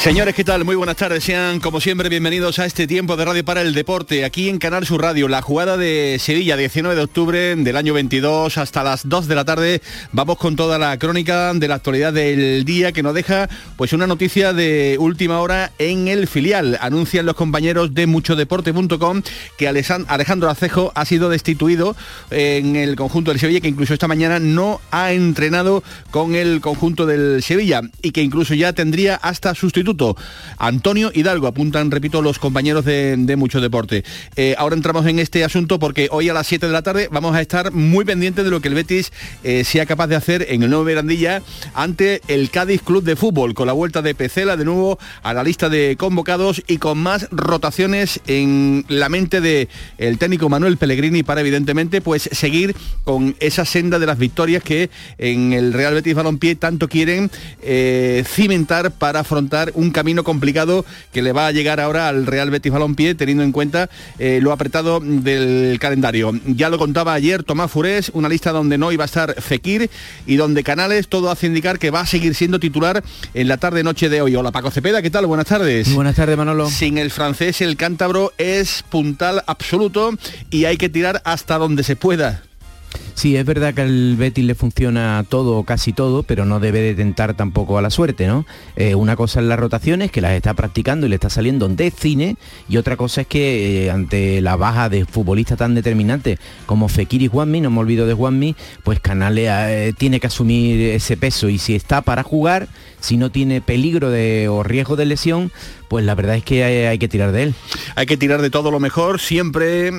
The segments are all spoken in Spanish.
Señores, ¿qué tal? Muy buenas tardes. Sean, como siempre, bienvenidos a este tiempo de Radio para el Deporte, aquí en Canal Sur Radio. La jugada de Sevilla, 19 de octubre del año 22, hasta las 2 de la tarde. Vamos con toda la crónica de la actualidad del día que nos deja pues una noticia de última hora en el filial. Anuncian los compañeros de muchodeporte.com que Alejandro Acejo ha sido destituido en el conjunto del Sevilla, que incluso esta mañana no ha entrenado con el conjunto del Sevilla y que incluso ya tendría hasta sustituto Antonio Hidalgo, apuntan, repito, los compañeros de, Mucho Deporte. Eh, ahora entramos en este asunto porque hoy a las 7 de la tarde vamos a estar muy pendientes de lo que el Betis eh, sea capaz de hacer en el nuevo Verandilla ante el Cádiz Club de Fútbol, con la vuelta de Pecela de nuevo a la lista de convocados y con más rotaciones en la mente del el técnico Manuel Pellegrini para evidentemente pues seguir con esa senda de las victorias que en el Real Betis Balompié tanto quieren eh, cimentar para afrontar un camino complicado que le va a llegar ahora al Real Betis Balompié, teniendo en cuenta eh, lo apretado del calendario. Ya lo contaba ayer Tomás Furés, una lista donde no iba a estar Fekir y donde Canales todo hace indicar que va a seguir siendo titular en la tarde-noche de hoy. Hola Paco Cepeda, ¿qué tal? Buenas tardes. Buenas tardes, Manolo. Sin el francés, el cántabro es puntal absoluto y hay que tirar hasta donde se pueda. Sí, es verdad que al Betis le funciona todo o casi todo, pero no debe de tentar tampoco a la suerte, ¿no? Eh, una cosa es las rotaciones, que las está practicando y le está saliendo de cine, y otra cosa es que eh, ante la baja de futbolistas tan determinantes como Fekir y Juanmi, no me olvido de Juanmi, pues Canales eh, tiene que asumir ese peso y si está para jugar, si no tiene peligro de, o riesgo de lesión, pues la verdad es que hay, que tirar de él. Hay que tirar de todo lo mejor, siempre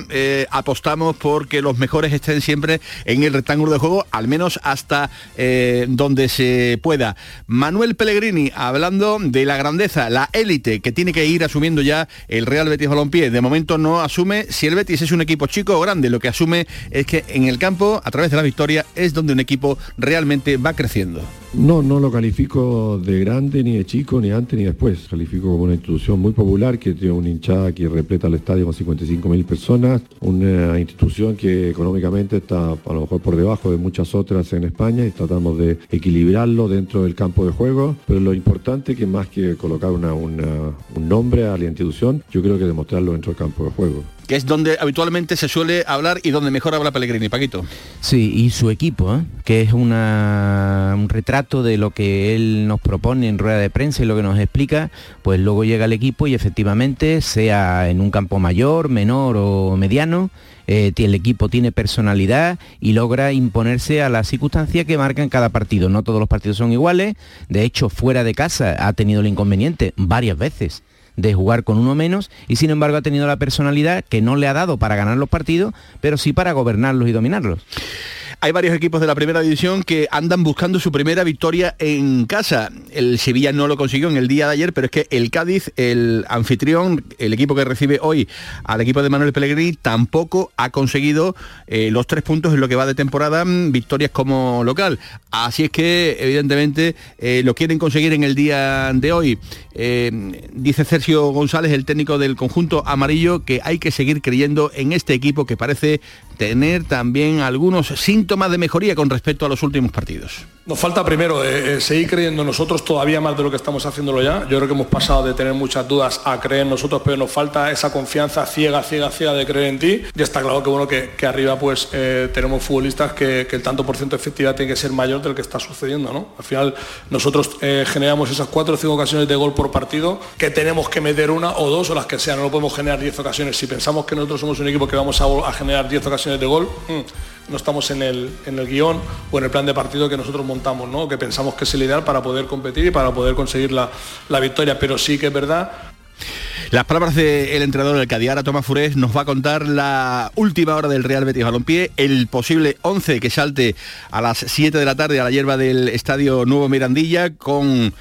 apostamos por que los mejores estén siempre el rectángulo de juego, al menos hasta eh, donde se pueda. Manuel Pellegrini, hablando de la grandeza, la élite que tiene que ir asumiendo ya el Real Betis Balompié. De momento no asume si el Betis es un equipo chico o grande, lo que asume es que en el campo, a través de la victoria, es donde un equipo realmente va creciendo. No, no lo califico de grande, ni de chico, ni antes ni después. Califico como una institución muy popular que tiene una hinchada que repleta el estadio con 55 mil personas, una institución que económicamente está a lo mejor por debajo de muchas otras en España y tratamos de equilibrarlo dentro del campo de juego. Pero lo importante que más que colocar un nombre a la institución, yo creo que demostrarlo dentro del campo de juego que es donde habitualmente se suele hablar y donde mejor habla Pellegrini, Paquito. Sí, y su equipo, ¿eh? que es un retrato de lo que él nos propone en rueda de prensa y lo que nos explica, pues luego llega el equipo y efectivamente, sea en un campo mayor, menor o mediano, eh, el equipo tiene personalidad y logra imponerse a la circunstancia que marca en cada partido. No todos los partidos son iguales, de hecho fuera de casa ha tenido el inconveniente varias veces de jugar con uno menos y sin embargo ha tenido la personalidad que no le ha dado para ganar los partidos, pero sí para gobernarlos y dominarlos hay varios equipos de la primera división que andan buscando su primera victoria en casa. El Sevilla no lo consiguió en el día de ayer, pero es que el Cádiz, el anfitrión, el equipo que recibe hoy al equipo de Manuel Pellegrini, tampoco ha conseguido eh, los tres puntos en lo que va de temporada, mm, victorias como local. Así es que, evidentemente, eh, lo quieren conseguir en el día de hoy. Eh, dice Sergio González, el técnico del conjunto amarillo, que hay que seguir creyendo en este equipo que parece tener también algunos síntomas de mejoría con respecto a los últimos partidos. Nos falta primero eh, eh, seguir creyendo en nosotros todavía más de lo que estamos haciéndolo ya. Yo creo que hemos pasado de tener muchas dudas a creer en nosotros, pero nos falta esa confianza ciega, ciega, ciega de creer en ti. Y está claro que bueno que, arriba pues eh, tenemos futbolistas que, el tanto por ciento de efectividad tiene que ser mayor del que está sucediendo. ¿no? Al final nosotros generamos esas cuatro o cinco ocasiones de gol por partido que tenemos que meter una o dos o las que sean. No podemos generar diez ocasiones. Si pensamos que nosotros somos un equipo que vamos a, generar diez ocasiones de gol, mm, no estamos en el, en el guion o en el plan de partido que nosotros montamos, ¿no? que pensamos que es el ideal para poder competir y para poder conseguir la, la victoria. Pero sí que es verdad las palabras del entrenador del Cadiara, Tomás Furés, nos va a contar la última hora del Real Betis Balompié, el posible 11 que salte a las 7 de la tarde a la hierba del Estadio Nuevo Mirandilla con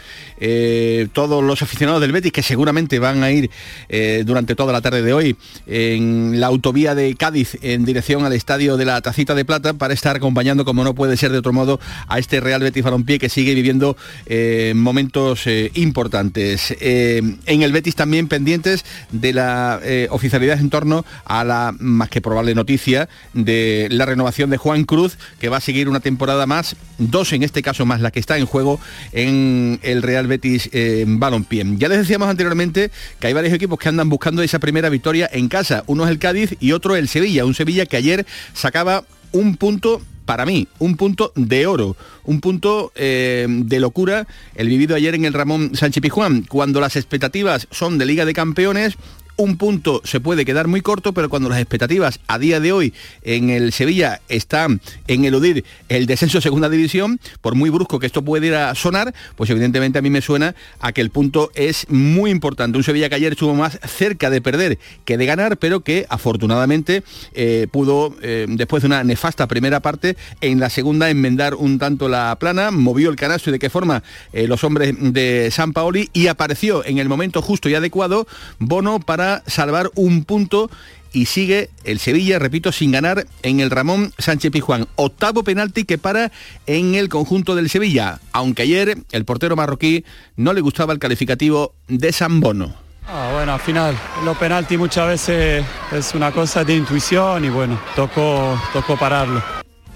eh, todos los aficionados del Betis que seguramente van a ir eh, durante toda la tarde de hoy en la autovía de Cádiz en dirección al Estadio de la Tacita de Plata para estar acompañando, como no puede ser de otro modo, a este Real Betis Balompié que sigue viviendo eh, momentos importantes. en el Betis también pendiente de la oficialidad en torno a la más que probable noticia de la renovación de Juan Cruz, que va a seguir una temporada más, dos en este caso más la que está en juego en el Real Betis eh, Balompié. Ya les decíamos anteriormente que hay varios equipos que andan buscando esa primera victoria en casa. Uno es el Cádiz y otro el Sevilla. Un Sevilla que ayer sacaba un punto para mí, un punto de oro, un punto eh, de locura, el vivido ayer en el Ramón Sánchez Pijuán, cuando las expectativas son de Liga de Campeones, un punto se puede quedar muy corto, pero cuando las expectativas a día de hoy en el Sevilla están en eludir el descenso a segunda división, por muy brusco que esto pudiera sonar, pues evidentemente a mí me suena a que el punto es muy importante. Un Sevilla que ayer estuvo más cerca de perder que de ganar, pero que afortunadamente eh, pudo, eh, después de una nefasta primera parte, en la segunda enmendar un tanto la plana, movió el canasto y de qué forma eh, los hombres de San Paoli y apareció en el momento justo y adecuado Bono para salvar un punto y sigue el Sevilla, repito, sin ganar en el Ramón Sánchez Pijuán. Octavo penalti que para en el conjunto del Sevilla, aunque ayer el portero marroquí no le gustaba el calificativo de San Bono. Ah, bueno, al final los penaltis muchas veces es una cosa de intuición y bueno, tocó, tocó pararlo.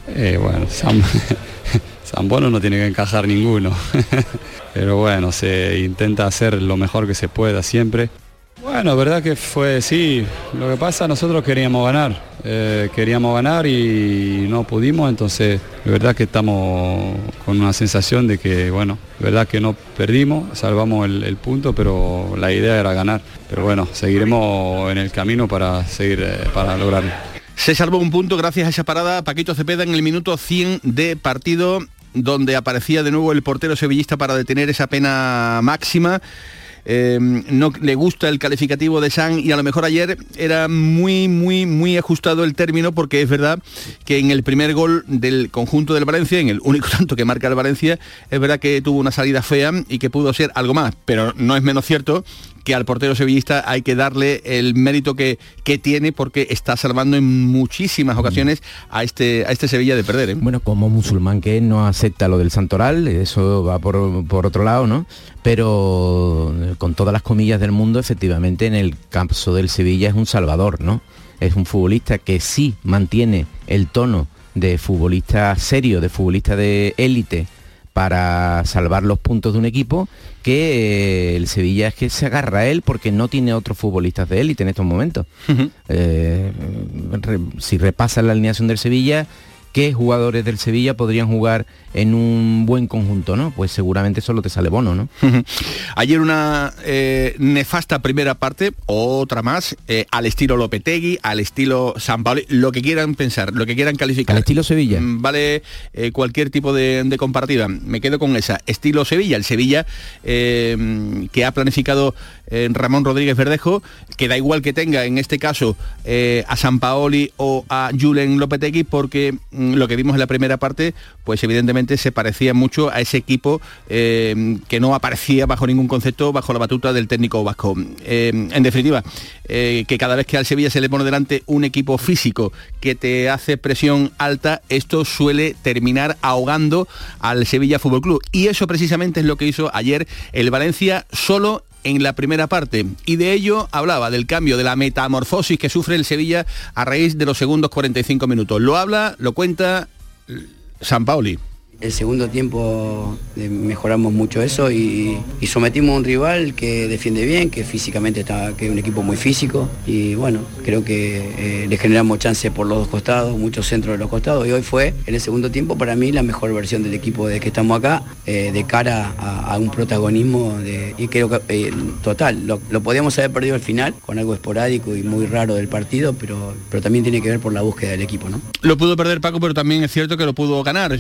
Eh, bueno, San, San Bono no tiene que encajar ninguno, pero bueno, se intenta hacer lo mejor que se pueda siempre. Bueno, verdad que fue, sí, lo que pasa nosotros queríamos ganar, eh, queríamos ganar y no pudimos, entonces de verdad que estamos con una sensación de que, bueno, verdad que no perdimos, salvamos el, punto, pero la idea era ganar. Pero bueno, seguiremos en el camino para seguir, eh, para lograrlo. Se salvó un punto gracias a esa parada Paquito Cepeda en el minuto 100 de partido donde aparecía de nuevo el portero sevillista para detener esa pena máxima. Eh, no le gusta el calificativo de San y a lo mejor ayer era muy, muy, muy ajustado el término porque es verdad que en el primer gol del conjunto del Valencia, en el único tanto que marca el Valencia, es verdad que tuvo una salida fea y que pudo ser algo más, pero no es menos cierto que al portero sevillista hay que darle el mérito que, que tiene porque está salvando en muchísimas ocasiones a este, a este Sevilla de perder. ¿eh? Bueno, como musulmán que no acepta lo del santoral, eso va por, por otro lado, ¿no? Pero con todas las comillas del mundo, efectivamente en el caso del Sevilla es un salvador, ¿no? Es un futbolista que sí mantiene el tono de futbolista serio, de futbolista de élite, para salvar los puntos de un equipo que eh, el Sevilla es que se agarra a él porque no tiene otros futbolistas de élite en estos momentos. Eh, si repasa la alineación del Sevilla, qué jugadores del Sevilla podrían jugar en un buen conjunto, ¿no? Pues seguramente solo te sale bono, ¿no? Ayer una eh, nefasta primera parte, otra más, eh, al estilo Lopetegui, al estilo San Pablo, lo que quieran pensar, lo que quieran calificar. Al estilo Sevilla. Mm, vale eh, cualquier tipo de, comparativa. Me quedo con esa. Estilo Sevilla, el Sevilla que ha planificado Ramón Rodríguez Verdejo, que da igual que tenga en este caso a San Paoli o a Julen Lopetegui, porque mm, lo que vimos en la primera parte, pues evidentemente se parecía mucho a ese equipo eh, que no aparecía bajo ningún concepto bajo la batuta del técnico vasco. Eh, en definitiva, eh, que cada vez que al Sevilla se le pone delante un equipo físico que te hace presión alta, esto suele terminar ahogando al Sevilla Fútbol Club. Y eso precisamente es lo que hizo ayer el Valencia solo en la primera parte y de ello hablaba del cambio de la metamorfosis que sufre el Sevilla a raíz de los segundos 45 minutos. Lo habla, lo cuenta San Pauli. El segundo tiempo eh, mejoramos mucho eso y, sometimos a un rival que defiende bien, que físicamente está, que es un equipo muy físico. Y bueno, creo que eh, le generamos chance por los dos costados, muchos centros de los costados. Y hoy fue en el segundo tiempo para mí la mejor versión del equipo de que estamos acá, eh, de cara a, un protagonismo y creo que total, lo, podíamos haber perdido al final con algo esporádico y muy raro del partido, pero, pero también tiene que ver por la búsqueda del equipo, ¿no? Lo pudo perder Paco, pero también es cierto que lo pudo ganar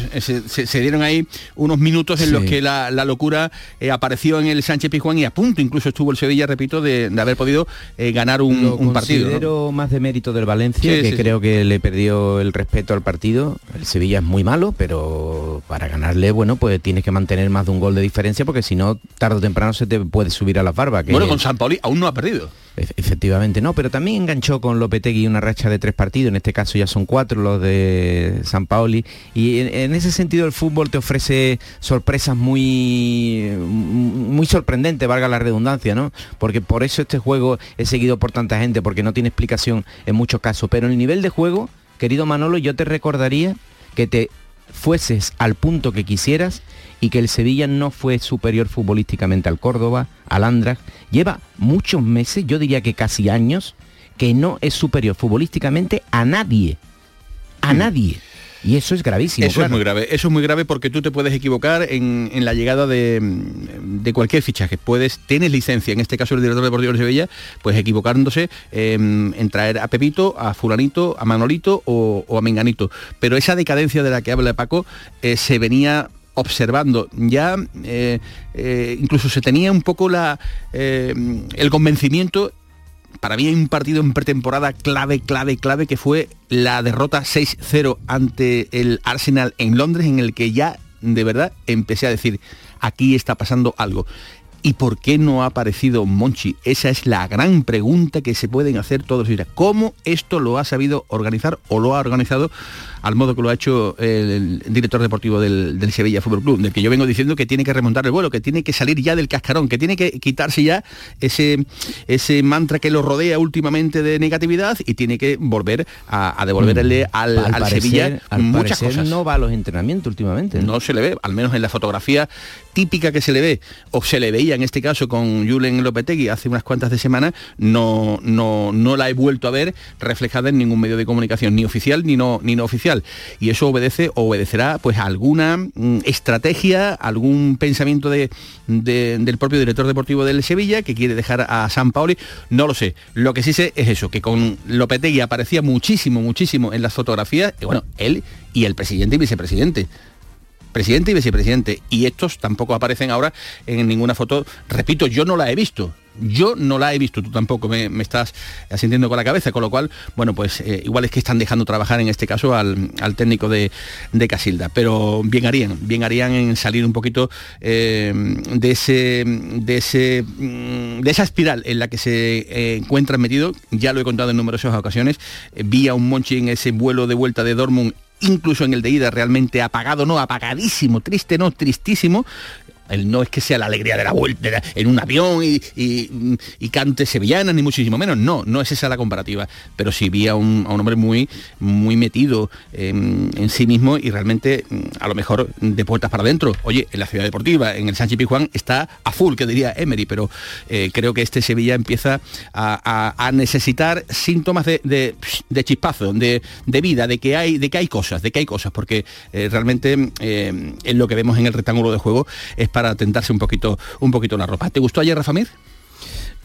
dieron ahí unos minutos en los que la, locura eh, apareció en el Sánchez Pizjuán y a punto incluso estuvo el Sevilla, repito, de, haber podido eh, ganar un, un partido. Considero más de mérito del Valencia, que creo que le perdió el respeto al partido. El Sevilla es muy malo, pero para ganarle, bueno, pues tienes que mantener más de un gol de diferencia porque si no, tarde o temprano se te puede subir a la barba. bueno, con San Pauli aún no ha perdido. Efectivamente, no, pero también enganchó con Lopetegui una racha de tres partidos, en este caso ya son cuatro los de San Paoli, y en, ese sentido el fútbol te ofrece sorpresas muy, muy sorprendentes, valga la redundancia, ¿no? Porque por eso este juego es seguido por tanta gente, porque no tiene explicación en muchos casos, pero el nivel de juego, querido Manolo, yo te recordaría que te fueses al punto que quisieras y que el Sevilla no fue superior futbolísticamente al Córdoba, al Andra, lleva muchos meses, yo diría que casi años, que no es superior futbolísticamente a nadie. A nadie. Y eso es gravísimo. Eso es muy grave. Eso es muy grave porque tú te puedes equivocar en, la llegada de, cualquier fichaje. Puedes, tienes licencia, en este caso el director deportivo de Sevilla, pues equivocándose em, en traer a Pepito, a Fulanito, a Manolito o, a Menganito. Pero esa decadencia de la que habla Paco eh, se venía observando. Ya eh, eh, incluso se tenía un poco la, el convencimiento para mí hay un partido en pretemporada clave, clave, clave, que fue la derrota 6-0 ante el Arsenal en Londres, en el que ya de verdad empecé a decir, aquí está pasando algo. ¿Y por qué no ha aparecido Monchi? Esa es la gran pregunta que se pueden hacer todos. ¿Cómo esto lo ha sabido organizar o lo ha organizado al modo que lo ha hecho el, director deportivo del, Sevilla Fútbol Club, del que yo vengo diciendo que tiene que remontar el vuelo, que tiene que salir ya del cascarón, que tiene que quitarse ya ese, ese mantra que lo rodea últimamente de negatividad y tiene que volver a, devolverle mm. al, Sevilla muchas cosas. No va a los entrenamientos últimamente. ¿no? se le ve, al menos en la fotografía típica que se le ve, o se le veía en este caso con Julen Lopetegui hace unas cuantas de semanas, no, no, no la he vuelto a ver reflejada en ningún medio de comunicación, ni oficial ni no, ni no oficial. Y eso obedece o obedecerá pues a alguna mm, estrategia, algún pensamiento de, del propio director deportivo del Sevilla que quiere dejar a San Paoli. No lo sé. Lo que sí sé es eso, que con Lopetegui aparecía muchísimo, muchísimo en las fotografías, y bueno, él y el presidente y vicepresidente presidente y vicepresidente. Y estos tampoco aparecen ahora en ninguna foto. Repito, yo no la he visto. Yo no la he visto, tú tampoco me, estás asintiendo con la cabeza, con lo cual, bueno, pues eh, igual es que están dejando trabajar en este caso al, técnico de, Casilda, pero bien harían, bien harían en salir un poquito eh, de, ese, de, ese, mm, de esa espiral en la que se eh, encuentran metidos, ya lo he contado en numerosas ocasiones, vi a un Monchi en ese vuelo de vuelta de Dortmund incluso en el de ida realmente apagado, no, apagadísimo, triste, no, tristísimo, no es que sea la alegría de la vuelta en un avión y, y, cante sevillana, ni muchísimo menos. No, no es esa la comparativa. Pero sí vi a un, hombre muy, muy metido en, sí mismo y realmente mm, a lo mejor de puertas para adentro. Oye, en la ciudad deportiva, en el Sánchez Pizjuán, está a full, que diría Emery, pero eh, creo que este Sevilla empieza a, necesitar síntomas de, de, chispazo, de, vida, de que, hay, de que hay cosas, de que hay cosas, porque eh, realmente eh, en lo que vemos en el rectángulo de juego para tentarse un poquito, un poquito la ropa. ¿Te gustó ayer, Rafa Mir?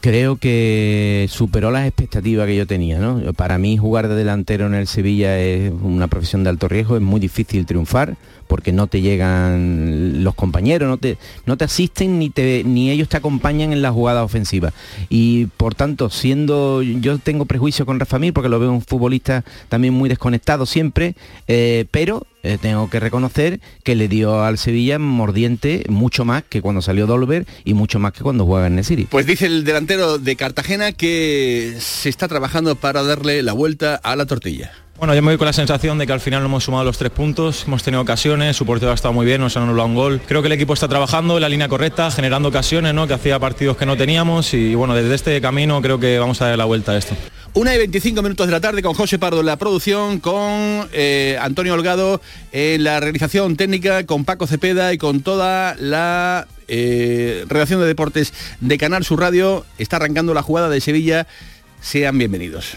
Creo que superó las expectativas que yo tenía. ¿no? Para mí jugar de delantero en el Sevilla es una profesión de alto riesgo, es muy difícil triunfar porque no te llegan los compañeros, no te, no te asisten ni, te, ni ellos te acompañan en la jugada ofensiva. Y por tanto, siendo, yo tengo prejuicio con Rafa Mir porque lo veo un futbolista también muy desconectado siempre, eh, pero eh, tengo que reconocer que le dio al Sevilla mordiente mucho más que cuando salió Dolber y mucho más que cuando juega en Nesiri. Pues dice el delantero de Cartagena que se está trabajando para darle la vuelta a la tortilla. Bueno, yo me voy con la sensación de que al final no hemos sumado los tres puntos, hemos tenido ocasiones, su portero ha estado muy bien, nos han anulado un gol. Creo que el equipo está trabajando en la línea correcta, generando ocasiones, ¿no? que hacía partidos que no teníamos y bueno, desde este camino creo que vamos a dar la vuelta a esto. Una y 25 minutos de la tarde con José Pardo en la producción, con eh, Antonio Holgado en la realización técnica, con Paco Cepeda y con toda la eh, redacción de deportes de Canal Sur Radio. Está arrancando la jugada de Sevilla. Sean bienvenidos.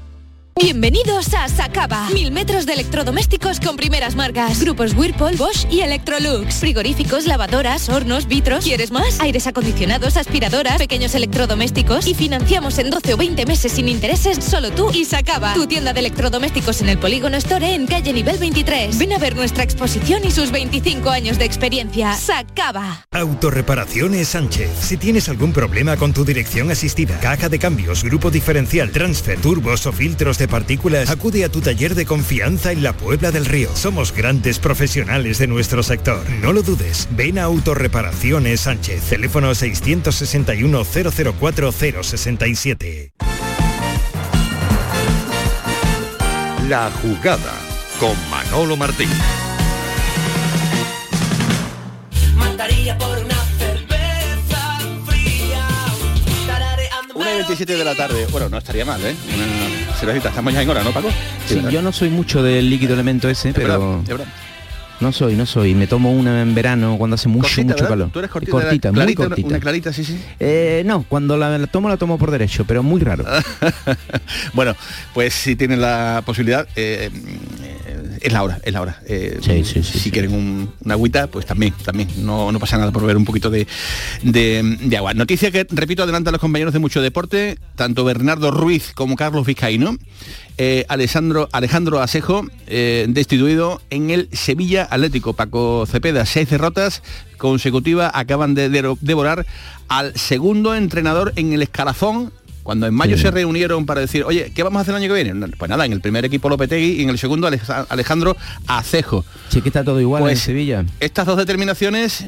Bienvenidos a Sacaba. Mil metros de electrodomésticos con primeras marcas. Grupos Whirlpool, Bosch y Electrolux. Frigoríficos, lavadoras, hornos, vitros. ¿Quieres más? Aires acondicionados, aspiradoras, pequeños electrodomésticos. Y financiamos en 12 o 20 meses sin intereses solo tú y Sacaba. Tu tienda de electrodomésticos en el Polígono Store en calle nivel 23. Ven a ver nuestra exposición y sus 25 años de experiencia. Sacaba. Autorreparaciones Sánchez. Si tienes algún problema con tu dirección asistida, caja de cambios, grupo diferencial, transfer, turbos o filtros de partículas, acude a tu taller de confianza en la Puebla del Río. Somos grandes profesionales de nuestro sector. No lo dudes. Ven a Autorreparaciones Sánchez. Teléfono 661 004 067. La jugada con Manolo Martín. Mataría por una cerveza fría. Tarareando Una y 27 de la tarde. Bueno, no estaría mal, ¿eh? Una Estamos ya en hora, ¿no, Paco? Sí, yo no soy mucho del líquido elemento ese, pero verdad, es verdad. no soy, no soy. Me tomo una en verano cuando hace mucho, Cortita, mucho ¿verdad? calor. Tú eres cortita, cortita, muy clarita, una- cortita. Una clarita, sí, sí. Eh, no, cuando la, la tomo la tomo por derecho, pero muy raro. bueno, pues si tienen la posibilidad, eh, es la hora, es la hora. Eh, Sí, sí, sí, si quieren un- una agüita, pues también, también. No, no pasa nada por beber un poquito de, de- de agua. Noticia que, repito, adelantan los compañeros de mucho deporte, tanto Bernardo Ruiz como Carlos Vizcaíno. Eh, Alessandro, Alejandro Asejo, eh, destituido en el Sevilla Atlético. Paco Cepeda, seis derrotas consecutivas, acaban de devorar al segundo entrenador en el escalafón cuando en mayo Sí. se reunieron para decir, oye, ¿qué vamos a hacer el año que viene? Pues nada, en el primer equipo Lopetegui y en el segundo Aleja- Alejandro Acejo. Sí que está todo igual Pues, en Sevilla. Estas dos determinaciones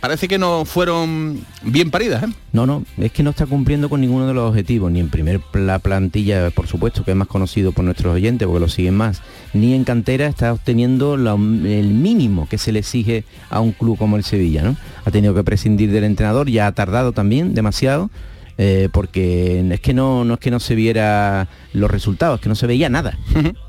parece que no fueron bien paridas. ¿eh? No, no, es que no está cumpliendo con ninguno de los objetivos, ni en primer la plantilla, por supuesto, que es más conocido por nuestros oyentes, porque lo siguen más, ni en cantera está obteniendo la- el mínimo que se le exige a un club como el Sevilla, ¿no? Ha tenido que prescindir del entrenador, ya ha tardado también demasiado, eh, porque es que no, no es que no se viera los resultados, es que no se veía nada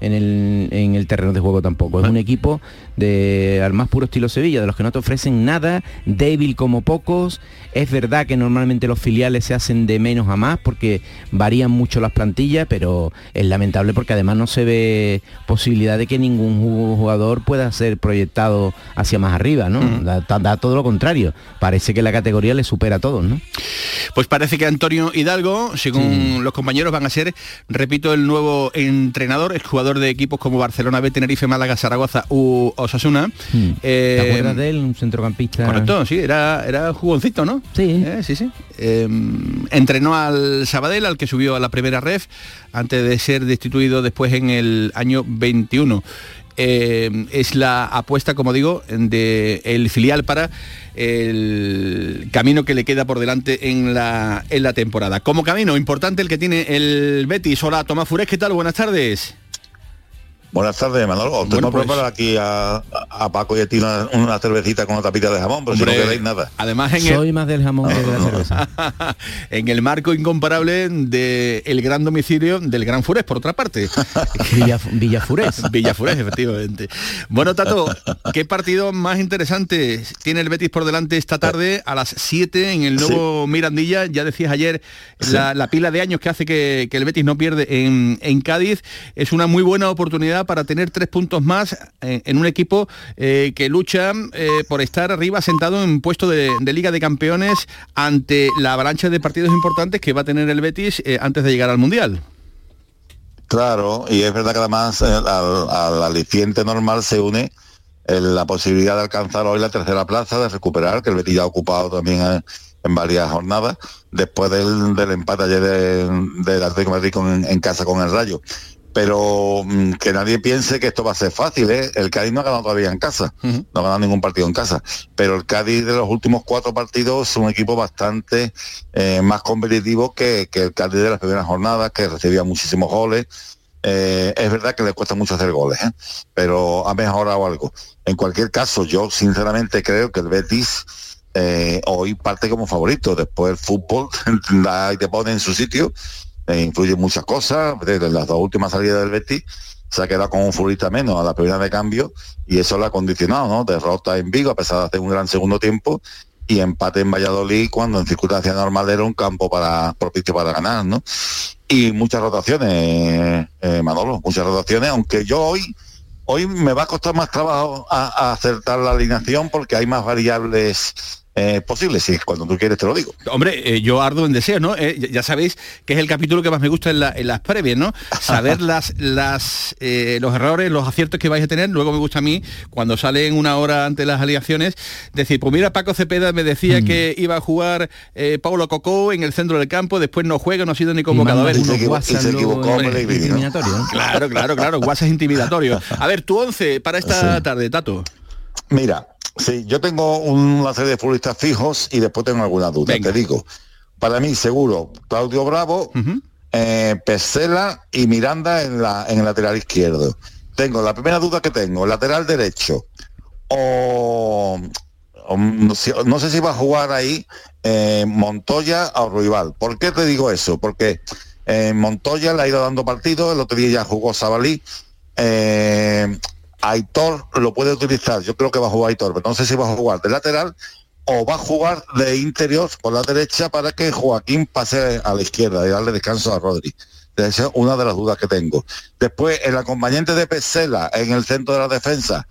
en, el, en el terreno de juego tampoco. Es un equipo de al más puro estilo Sevilla, de los que no te ofrecen nada, débil como pocos. Es verdad que normalmente los filiales se hacen de menos a más porque varían mucho las plantillas, pero es lamentable porque además no se ve posibilidad de que ningún ju- jugador pueda ser proyectado hacia más arriba, ¿no? Da todo lo contrario. Parece que la categoría le supera a todos, ¿no? Pues parece que Antonio Hidalgo, según los compañeros, van a ser, repito, el nuevo entrenador, el jugador de equipos como Barcelona, B, Tenerife, Málaga, Zaragoza u Osasuna. Hmm. Eh, ¿Te acuerdas de él? Un centrocampista. Correcto, sí, era, era jugoncito, ¿no? Sí. Eh, sí, sí. Eh, entrenó al Sabadell, al que subió a la primera ref, antes de ser destituido después en el año 21. Eh, es la apuesta, como digo, de el filial para el camino que le queda por delante en la, en la temporada. Como camino importante el que tiene el Betis. Hola, Tomás Furés, ¿qué tal? Buenas tardes. Buenas tardes, Manolo. Os tengo pues- preparado aquí a, a Paco y a ti una, una cervecita con una tapita de jamón, pero Hombre, si no queréis nada. Además en Soy el, más del jamón que de la cerveza. en el marco incomparable del el gran domicilio del Gran Furés, por otra parte. Villa, Villafurés. Villafurés, efectivamente. Bueno, Tato, ¿qué partido más interesante tiene el Betis por delante esta tarde a las 7 en el nuevo Mirandilla? Ya decías ayer la, la pila de años que hace que, que el Betis no pierde en, en Cádiz. Es una muy buena oportunidad para tener tres puntos más eh, en un equipo eh, que lucha eh, por estar arriba sentado en puesto de, de Liga de Campeones ante la avalancha de partidos importantes que va a tener el Betis antes de llegar al Mundial. Claro, y es verdad que además al, al aliciente normal se une la posibilidad de alcanzar hoy la tercera plaza, de recuperar, que el Betis ya ha ocupado también en varias jornadas, después del, empate ayer de- del Atlético de Madrid en casa con el Rayo. Pero mm, que nadie piense que esto va a ser fácil, ¿eh? El Cádiz no ha ganado todavía en casa, no ha ganado ningún partido en casa. Pero el Cádiz de los últimos cuatro partidos es un equipo bastante eh, más competitivo que, que el Cádiz de las primeras jornadas, que recibía muchísimos goles. Eh, es verdad que le cuesta mucho hacer goles, ¿eh? pero ha mejorado algo. En cualquier caso, yo sinceramente creo que el Betis hoy parte como favorito. Después el fútbol la- te pone en su sitio, eh, influye muchas cosas. Desde las dos últimas salidas del Betis se ha quedado con un futbolista menos a la primera de cambio y eso lo ha condicionado, ¿no? Derrota en Vigo a pesar de hacer un gran segundo tiempo y empate en Valladolid cuando en circunstancias normales era un campo para propicio para ganar, ¿no? Y muchas rotaciones, eh, Manolo, muchas rotaciones, aunque yo hoy hoy me va a costar más trabajo a, a acertar la alineación porque hay más variables eh, posibles, y cuando tú quieres te lo digo. Hombre, eh, yo ardo en deseo, ¿no? Eh, ya- sabéis que es el capítulo que más me gusta en, la- en las previas, ¿no? Saber las, las, eh, los errores, los aciertos que vais a tener. Luego me gusta a mí, cuando salen una hora antes las aliaciones, decir, pues mira, Paco Cepeda me decía que iba a jugar eh, Paulo Cocó en el centro del campo, después no juega, no ha sido ni convocado. Claro, claro, claro, guasas intimidatorios. A ver, tu 11 para esta tarde, Tato. Mira, sí, yo tengo una serie de futbolistas fijos y después tengo algunas dudas. Te digo, para mí seguro Claudio Bravo, eh, Pesela y Miranda en, la, en el lateral izquierdo. Tengo la primera duda que tengo, lateral derecho. O, o no, sé, no sé si va a jugar ahí eh, Montoya o Ruibal. ¿Por qué te digo eso? Porque eh, Montoya le ha ido dando partido, el otro día ya jugó Sabalí. Eh, Aitor lo puede utilizar, yo creo que va a jugar Aitor, pero no sé si va a jugar de lateral o va a jugar de interior por la derecha para que Joaquín pase a la izquierda y darle descanso a Rodri. Esa es una de las dudas que tengo. Después, el acompañante de Pesela en el centro de la defensa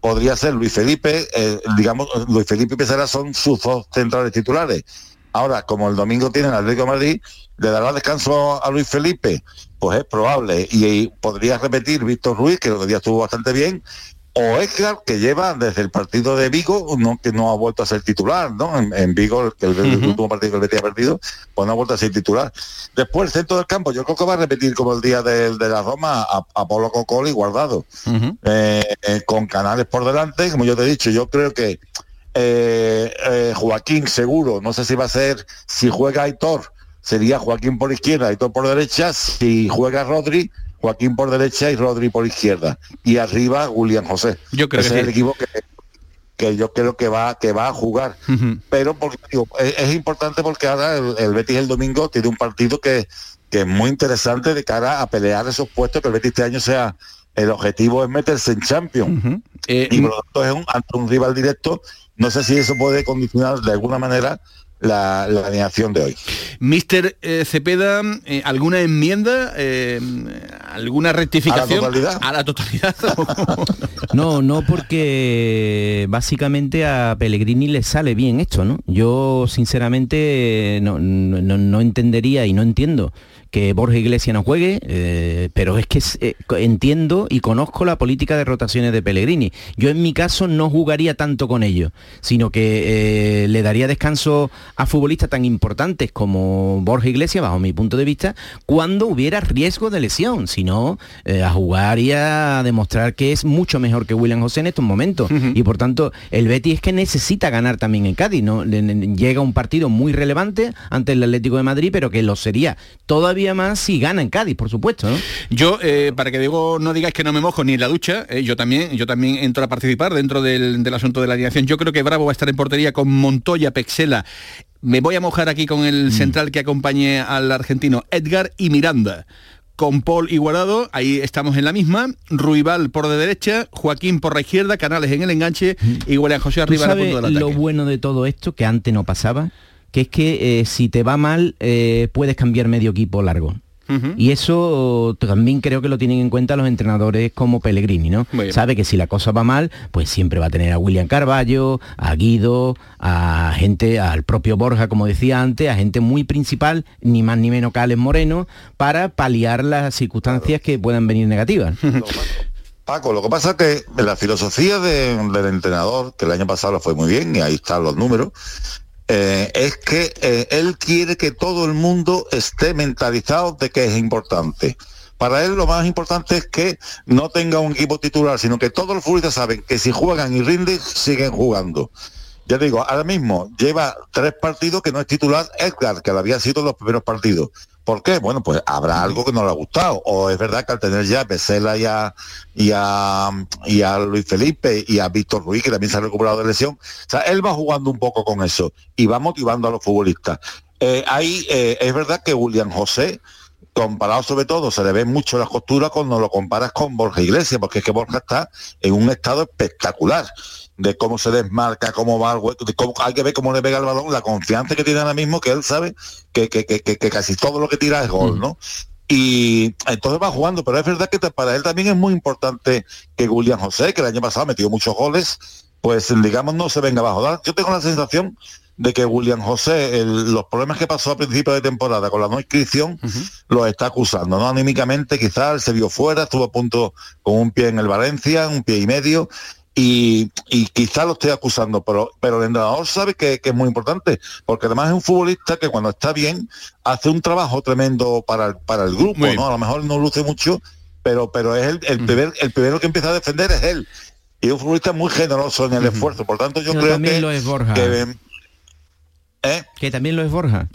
podría ser Luis Felipe, eh, digamos, Luis Felipe y Pesela son sus dos centrales titulares. Ahora, como el domingo tiene el Atlético de Madrid, ¿le dará descanso a Luis Felipe? Pues es probable. Y, y podría repetir Víctor Ruiz, que el otro día estuvo bastante bien, o Edgar, que lleva desde el partido de Vigo, no, que no ha vuelto a ser titular, ¿no? En, en Vigo, el, el, el último partido que el Betis ha perdido, pues no ha vuelto a ser titular. Después el centro del campo, yo creo que va a repetir como el día de, de la Roma a, a Pablo Cocoli guardado. Eh, eh, con canales por delante, como yo te he dicho, yo creo que eh, eh, Joaquín seguro, no sé si va a ser, si juega Aitor, sería Joaquín por izquierda, Aitor por derecha, si juega Rodri, Joaquín por derecha y Rodri por izquierda. Y arriba William José. Yo creo Ese que es el equipo que, que yo creo que va, que va a jugar. Pero porque, digo, es, es importante porque ahora el, el Betis el domingo tiene un partido que, que es muy interesante de cara a pelear esos puestos, que el Betis este año sea el objetivo es meterse en Champions. Eh, y por lo tanto es un, ante un rival directo. No sé si eso puede condicionar de alguna manera la, la alineación de hoy. Mister eh, Cepeda, eh, ¿alguna enmienda? eh, ¿Alguna rectificación? totalidad? A la totalidad. No, no porque básicamente a Pellegrini le sale bien esto, ¿no? Yo sinceramente no- no entendería y no entiendo que Borja Iglesias no juegue, eh, pero es que eh, entiendo y conozco la política de rotaciones de Pellegrini. Yo en mi caso no jugaría tanto con ellos, sino que eh, le daría descanso a futbolistas tan importantes como Borja Iglesias, bajo mi punto de vista, cuando hubiera riesgo de lesión, si no, eh, a jugar y a demostrar que es mucho mejor que William José en estos momentos. Y por tanto, el Betis es que necesita ganar también en Cádiz, ¿no? Le- le- Llega un partido muy relevante ante el Atlético de Madrid, pero que lo sería todavía todavía más si gana en Cádiz, por supuesto. ¿no? Yo, eh, para que digo, no digáis que no me mojo ni en la ducha, eh, yo también, yo también entro a participar dentro del, del asunto de la alineación. Yo creo que Bravo va a estar en portería con Montoya, Pexela. Me voy a mojar aquí con el central que acompañe al argentino Edgar y Miranda. Con Paul Igualado, ahí estamos en la misma, Ruibal por de derecha, Joaquín por la izquierda, Canales en el enganche y William José ¿Tú arriba en punto del lo bueno de todo esto, que antes no pasaba? Que es que eh, si te va mal, eh, puedes cambiar medio equipo largo. Y eso también creo que lo tienen en cuenta los entrenadores como Pellegrini, ¿no? Sabe que si la cosa va mal, pues siempre va a tener a William Carballo, a Guido, a gente, al propio Borja, como decía antes, a gente muy principal, ni más ni menos que Alex Moreno, para paliar las circunstancias que puedan venir negativas. Paco, lo que pasa es que la filosofía de- del entrenador, que el año pasado lo fue muy bien, y ahí están los números, eh, es que eh, él quiere que todo el mundo esté mentalizado de que es importante. Para él lo más importante es que no tenga un equipo titular, sino que todos los futbolistas saben que si juegan y rinden, siguen jugando. Ya digo, ahora mismo lleva tres partidos que no es titular Edgar, que lo había sido los primeros partidos. ¿Por qué? Bueno, pues habrá algo que no le ha gustado. O es verdad que al tener ya a Pesela y a, y a, Luis Felipe y a Víctor Ruiz, que también se ha recuperado de lesión, o sea, él va jugando un poco con eso y va motivando a los futbolistas. Eh, ahí eh, es verdad que William José, comparado sobre todo, se le ven mucho las costuras cuando lo comparas con Borja Iglesias, porque es que Borja está en un estado espectacular de cómo se desmarca, cómo va hueco, de cómo, hay que ver cómo le pega el balón, la confianza que tiene ahora mismo, que él sabe que, que, que, que- casi todo lo que tira es gol, ¿no? Y entonces va jugando, pero es verdad que para él también es muy importante que William José, que el año pasado metió muchos goles, pues digamos no se venga abajo. Yo tengo la sensación de que William José, el- los problemas que pasó a principio de temporada con la no inscripción, los está acusando, ¿no? Anímicamente quizás se vio fuera, estuvo a punto con un pie en el Valencia, un pie y medio, y, y quizás lo esté acusando, pero, pero el entrenador sabe que, que es muy importante, porque además es un futbolista que cuando está bien hace un trabajo tremendo para el, para el grupo, ¿no? A lo mejor no luce mucho, pero, pero es el, el, primer, el primero que empieza a defender es él. Y es un futbolista muy generoso en el esfuerzo, por tanto yo Pero creo también que, lo es Borja. que, ¿eh? Que también lo es Borja.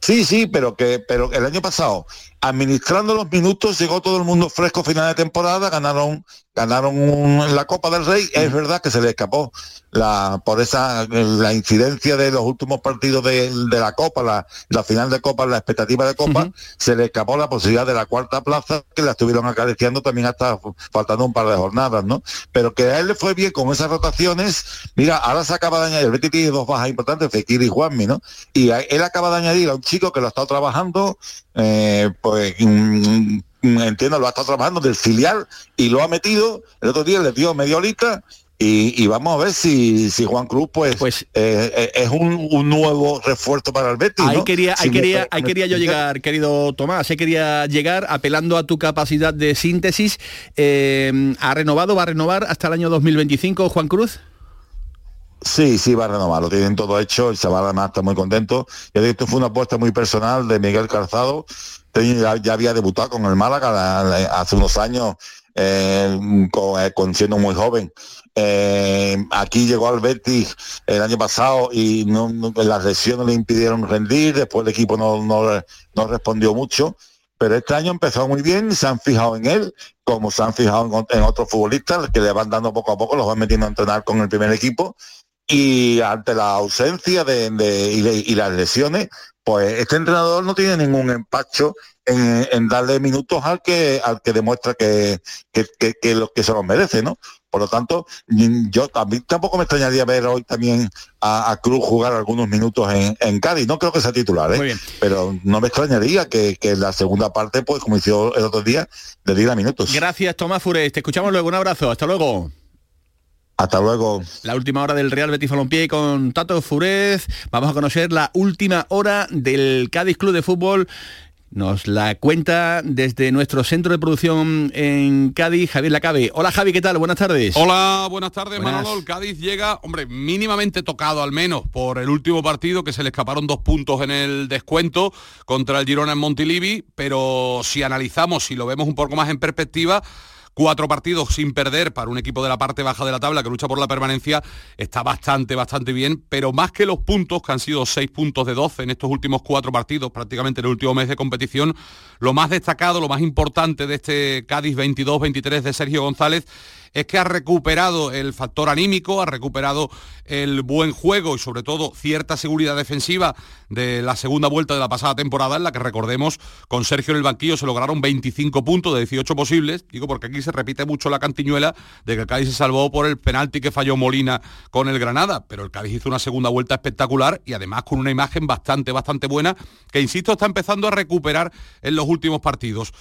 Sí, sí, pero que pero el año pasado, administrando los minutos, llegó todo el mundo fresco final de temporada, ganaron ganaron un- la Copa del Rey. Es verdad que se le escapó la por esa la incidencia de los últimos partidos de, de la Copa, la, la final de Copa, la expectativa de Copa, se le escapó la posibilidad de la cuarta plaza que la estuvieron acariciando también hasta faltando un par de jornadas, ¿no? Pero que a él le fue bien con esas rotaciones. Mira, ahora se acaba de añadir, el Betis tiene dos bajas importantes, Fekir y Juanmi, ¿no? Y a- él acaba de añadir a un chico que lo ha estado trabajando, eh, pues mm, entiendo, lo ha estado trabajando del filial y lo ha metido, el otro día le dio media horita y, y vamos a ver si, si Juan Cruz pues, eh, eh, es un, un nuevo refuerzo para el Betis. Ahí ¿no? quería, ahí Si quería, ahí quería yo llegar, querido Tomás, ahí quería llegar apelando a tu capacidad de síntesis. Eh, ¿Ha renovado, va a renovar hasta el año 2025 Juan Cruz? Sí, sí, va a renovar, lo tienen todo hecho, el chaval además está muy contento. Digo, esto fue una apuesta muy personal de Miguel Calzado, ya, había debutado con el Málaga la- la- hace unos años, eh, con, eh, con siendo muy joven. Eh, aquí llegó al Betis el año pasado y las lesiones le impidieron rendir, después el equipo no, no, respondió mucho, pero este año empezó muy bien, se han fijado en él, como se han fijado en otros futbolistas que le van dando poco a poco, los van metiendo a entrenar con el primer equipo y ante la ausencia de, de- y, de- y las lesiones, pues este entrenador no tiene ningún empacho en, en darle minutos al que al que demuestra que, que, que, que lo que se los merece, ¿no? Por lo tanto, yo también tampoco me extrañaría ver hoy también a, a Cruz jugar algunos minutos en, en Cádiz. No creo que sea titular, ¿eh? pero no me extrañaría que, que la segunda parte, pues como hizo el otro día, le diera minutos. Gracias Tomás Fures, te escuchamos luego, un abrazo, hasta luego. Hasta luego. La última hora del Real Betis Balompié con Tato Furez. Vamos a conocer la última hora del Cádiz Club de Fútbol. Nos la cuenta desde nuestro centro de producción en Cádiz, Javier Lacabe. Hola Javi, ¿qué tal? Buenas tardes. Hola, buenas tardes Buenas. Manolo. El Cádiz llega, hombre, mínimamente tocado al menos por el último partido que se le escaparon dos puntos en el descuento contra el Girona en Montilivi, pero si analizamos, si lo vemos un poco más en perspectiva, cuatro partidos sin perder para un equipo de la parte baja de la tabla que lucha por la permanencia. Está bastante, bastante bien, pero más que los puntos, que han sido seis puntos de 12 en estos últimos cuatro partidos, prácticamente en el último mes de competición, lo más destacado, lo más importante de este Cádiz 22-23 de Sergio González es que ha recuperado el factor anímico, ha recuperado el buen juego y sobre todo cierta seguridad defensiva de la segunda vuelta de la pasada temporada, en la que recordemos con Sergio en el banquillo se lograron 25 puntos de 18 posibles, digo porque aquí se repite mucho la cantiñuela de que el Cádiz se salvó por el penalti que falló Molina con el Granada, pero el Cádiz hizo una segunda vuelta espectacular y además con una imagen bastante, bastante buena, que insisto está empezando a recuperar en los últimos partidos.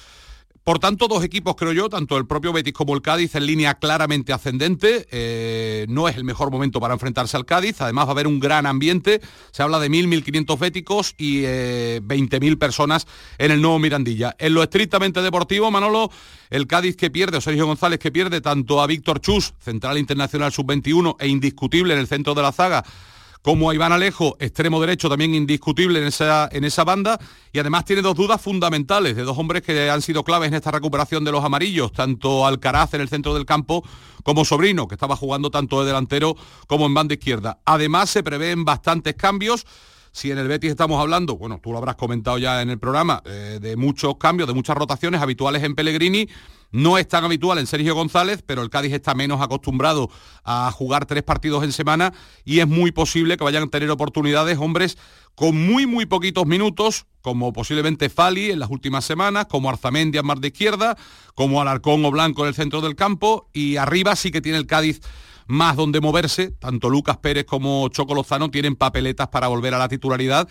Por tanto, dos equipos, creo yo, tanto el propio Betis como el Cádiz, en línea claramente ascendente. Eh, no es el mejor momento para enfrentarse al Cádiz. Además, va a haber un gran ambiente. Se habla de 1.000, 1.500 béticos y eh, 20.000 personas en el nuevo Mirandilla. En lo estrictamente deportivo, Manolo, el Cádiz que pierde, o Sergio González que pierde tanto a Víctor Chus, central internacional sub-21 e indiscutible en el centro de la zaga, como a Iván Alejo, extremo derecho también indiscutible en esa, en esa banda, y además tiene dos dudas fundamentales de dos hombres que han sido claves en esta recuperación de los amarillos, tanto Alcaraz en el centro del campo como Sobrino, que estaba jugando tanto de delantero como en banda izquierda. Además se prevén bastantes cambios. Si en el Betis estamos hablando, bueno, tú lo habrás comentado ya en el programa, eh, de muchos cambios, de muchas rotaciones habituales en Pellegrini, no es tan habitual en Sergio González, pero el Cádiz está menos acostumbrado a jugar tres partidos en semana y es muy posible que vayan a tener oportunidades hombres con muy, muy poquitos minutos, como posiblemente Fali en las últimas semanas, como Arzamendi en mar de izquierda, como Alarcón o Blanco en el centro del campo, y arriba sí que tiene el Cádiz más donde moverse, tanto Lucas Pérez como Choco Lozano tienen papeletas para volver a la titularidad.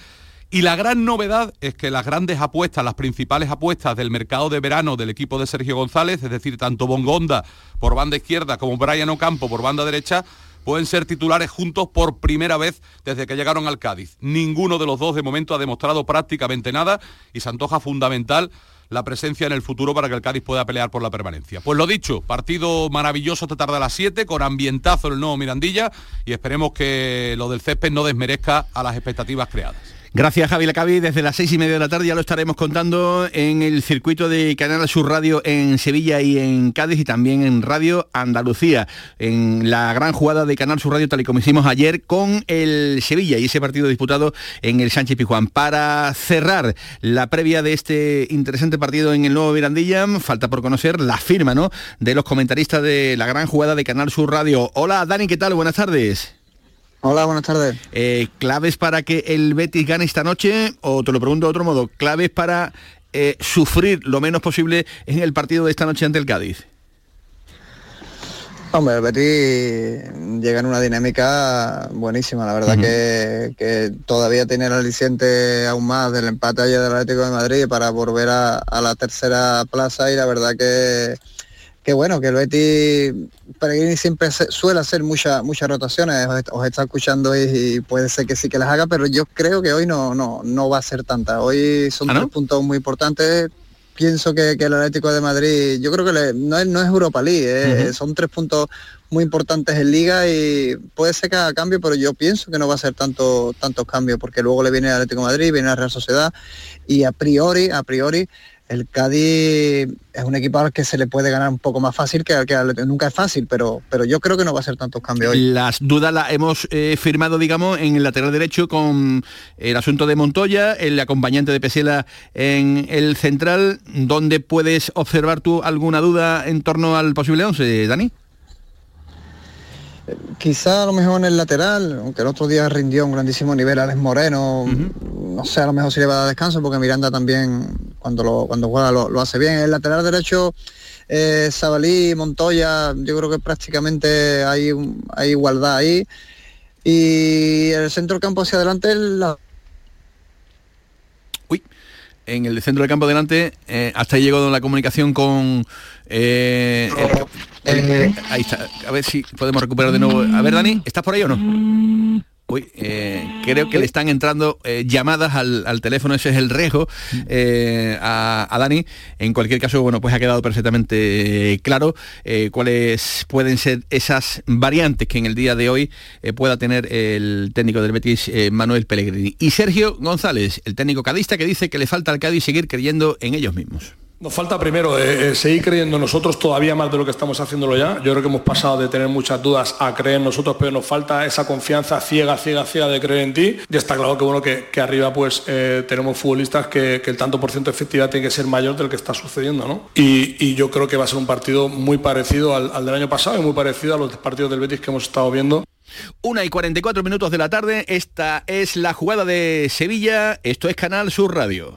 Y la gran novedad es que las grandes apuestas, las principales apuestas del mercado de verano del equipo de Sergio González, es decir, tanto Bongonda por banda izquierda como Brian Ocampo por banda derecha, pueden ser titulares juntos por primera vez desde que llegaron al Cádiz. Ninguno de los dos de momento ha demostrado prácticamente nada y se antoja fundamental la presencia en el futuro para que el Cádiz pueda pelear por la permanencia. Pues lo dicho, partido maravilloso esta tarde a las 7 con ambientazo en el nuevo Mirandilla y esperemos que lo del césped no desmerezca a las expectativas creadas. Gracias Javi Lacabi, desde las seis y media de la tarde ya lo estaremos contando en el circuito de Canal Sur Radio en Sevilla y en Cádiz y también en Radio Andalucía, en la gran jugada de Canal Sur Radio tal y como hicimos ayer con el Sevilla y ese partido disputado en el Sánchez Pijuán. Para cerrar la previa de este interesante partido en el nuevo Mirandilla, falta por conocer la firma ¿no? de los comentaristas de la gran jugada de Canal Sur Radio. Hola Dani, ¿qué tal? Buenas tardes. Hola, buenas tardes. Eh, ¿Claves para que el Betis gane esta noche? O te lo pregunto de otro modo, ¿claves para eh, sufrir lo menos posible en el partido de esta noche ante el Cádiz? Hombre, el Betis llega en una dinámica buenísima, la verdad que, que todavía tiene el aliciente aún más del empate ayer del Atlético de Madrid para volver a, a la tercera plaza y la verdad que, que bueno, que el Betis Pellegrini siempre se- suele hacer muchas muchas rotaciones, os, os está escuchando y, y puede ser que sí que las haga, pero yo creo que hoy no, no, no va a ser tanta. Hoy son tres puntos muy importantes. Pienso que, que el Atlético de Madrid, yo creo que le- no, es, no es Europa League, eh, son tres puntos muy importantes en liga y puede ser que haga cambio, pero yo pienso que no va a ser tanto tantos cambios, porque luego le viene el Atlético de Madrid, viene la Real Sociedad y a priori, a priori, el Cádiz es un equipo al que se le puede ganar un poco más fácil que al que nunca es fácil, pero, pero yo creo que no va a ser tantos cambios hoy. Las dudas las hemos eh, firmado, digamos, en el lateral derecho con el asunto de Montoya, el acompañante de Pesela en el central. ¿Dónde puedes observar tú alguna duda en torno al posible 11, Dani? Quizá a lo mejor en el lateral, aunque el otro día rindió un grandísimo nivel Alex Moreno, no sé, a lo mejor si le va a dar descanso porque Miranda también cuando lo, cuando juega lo, lo hace bien. En el lateral derecho, eh, Sabalí, Montoya, yo creo que prácticamente hay, un- hay igualdad ahí. Y el centro del campo hacia adelante, la, En el centro del campo delante, eh, hasta ahí llegó la comunicación con... eh, el- el- ahí está, a ver si podemos recuperar de nuevo. A ver, Dani, ¿estás por ahí o no? Uy, eh, creo que le están entrando eh, llamadas al, al teléfono, ese es el riesgo eh, a, a Dani. En cualquier caso, bueno, pues ha quedado perfectamente eh, claro eh, cuáles pueden ser esas variantes que en el día de hoy eh, pueda tener el técnico del Betis, eh, Manuel Pellegrini. Y Sergio González, el técnico cadista, que dice que le falta al Cádiz seguir creyendo en ellos mismos. Nos falta primero eh, eh, seguir creyendo en nosotros todavía más de lo que estamos haciéndolo ya. Yo creo que hemos pasado de tener muchas dudas a creer en nosotros, pero nos falta esa confianza ciega, ciega, ciega de creer en ti. Y está claro que bueno que, que arriba pues eh, tenemos futbolistas que, el tanto por ciento de efectividad tiene que ser mayor del que está sucediendo, ¿no? Y, y yo creo que va a ser un partido muy parecido al, al del año pasado y muy parecido a los partidos del Betis que hemos estado viendo. Una y 44 minutos de la tarde, esta es la jugada de Sevilla, esto es Canal Sur Radio.